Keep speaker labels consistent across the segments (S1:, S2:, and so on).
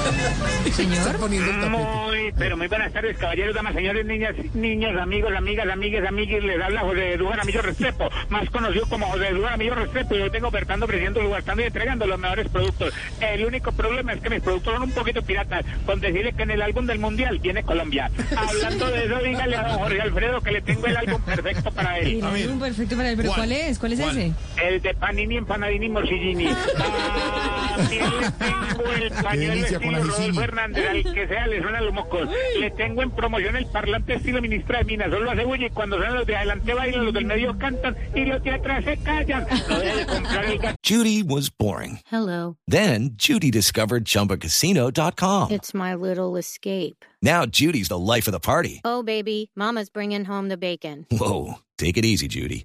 S1: El tapete.
S2: Muy, pero muy buenas tardes, caballeros, damas, señores, niñas, niños, amigos, amigas, amigues, amiguis. Les habla José Eduardo Ramillo Restrepo, más conocido como José Eduardo Ramillo Restrepo. Y hoy tengo ofertando, ofreciendo, subastando y entregando los mejores productos. El único problema es que mis productos son un poquito piratas, con decirle que en el álbum del Mundial viene Colombia. Hablando de eso, dígale a Jorge Alfredo que le tengo el álbum perfecto para él.
S1: Ver,
S3: Un perfecto para él, pero ¿cuál, es? ¿Cuál es
S1: ¿Cuál?
S3: ese?
S2: El de Panini, Empanadini, Morcillini. También le tengo el pañuelo estilo. Rodolfo Hernández, al que sea le suenan los mocos. Le tengo en promoción el parlante estilo ministra de Minas. Solo hace bulla y cuando suenan los de adelante bailan, los del medio cantan y los de atrás se callan. No deje comprar el gato.
S4: Judy was boring.
S5: Hello.
S4: Then Judy discovered ChumbaCasino.com.
S5: It's my little escape.
S4: Now Judy's the life of the party.
S5: Oh, baby, Mama's bringing home the bacon.
S4: Whoa, take it easy, Judy.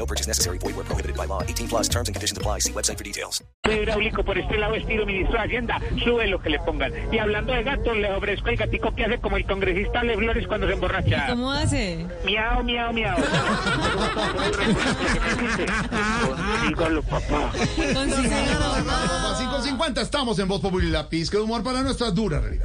S4: No purchase necessary. Void where prohibited by law. 18 plus terms and conditions apply. See website for details.
S2: hidráulico por este lado estilo ministro de Hacienda, sube lo que le pongan. Y hablando de gatos, le ofrezco el gatico que hace como el congresista Le Flores cuando se emborracha.
S3: ¿Cómo hace?
S2: Miau, miau, miau. Dígalo, papá.
S1: Papá, 5.50, estamos en Voz Popular y la pizca de humor para nuestra dura realidad.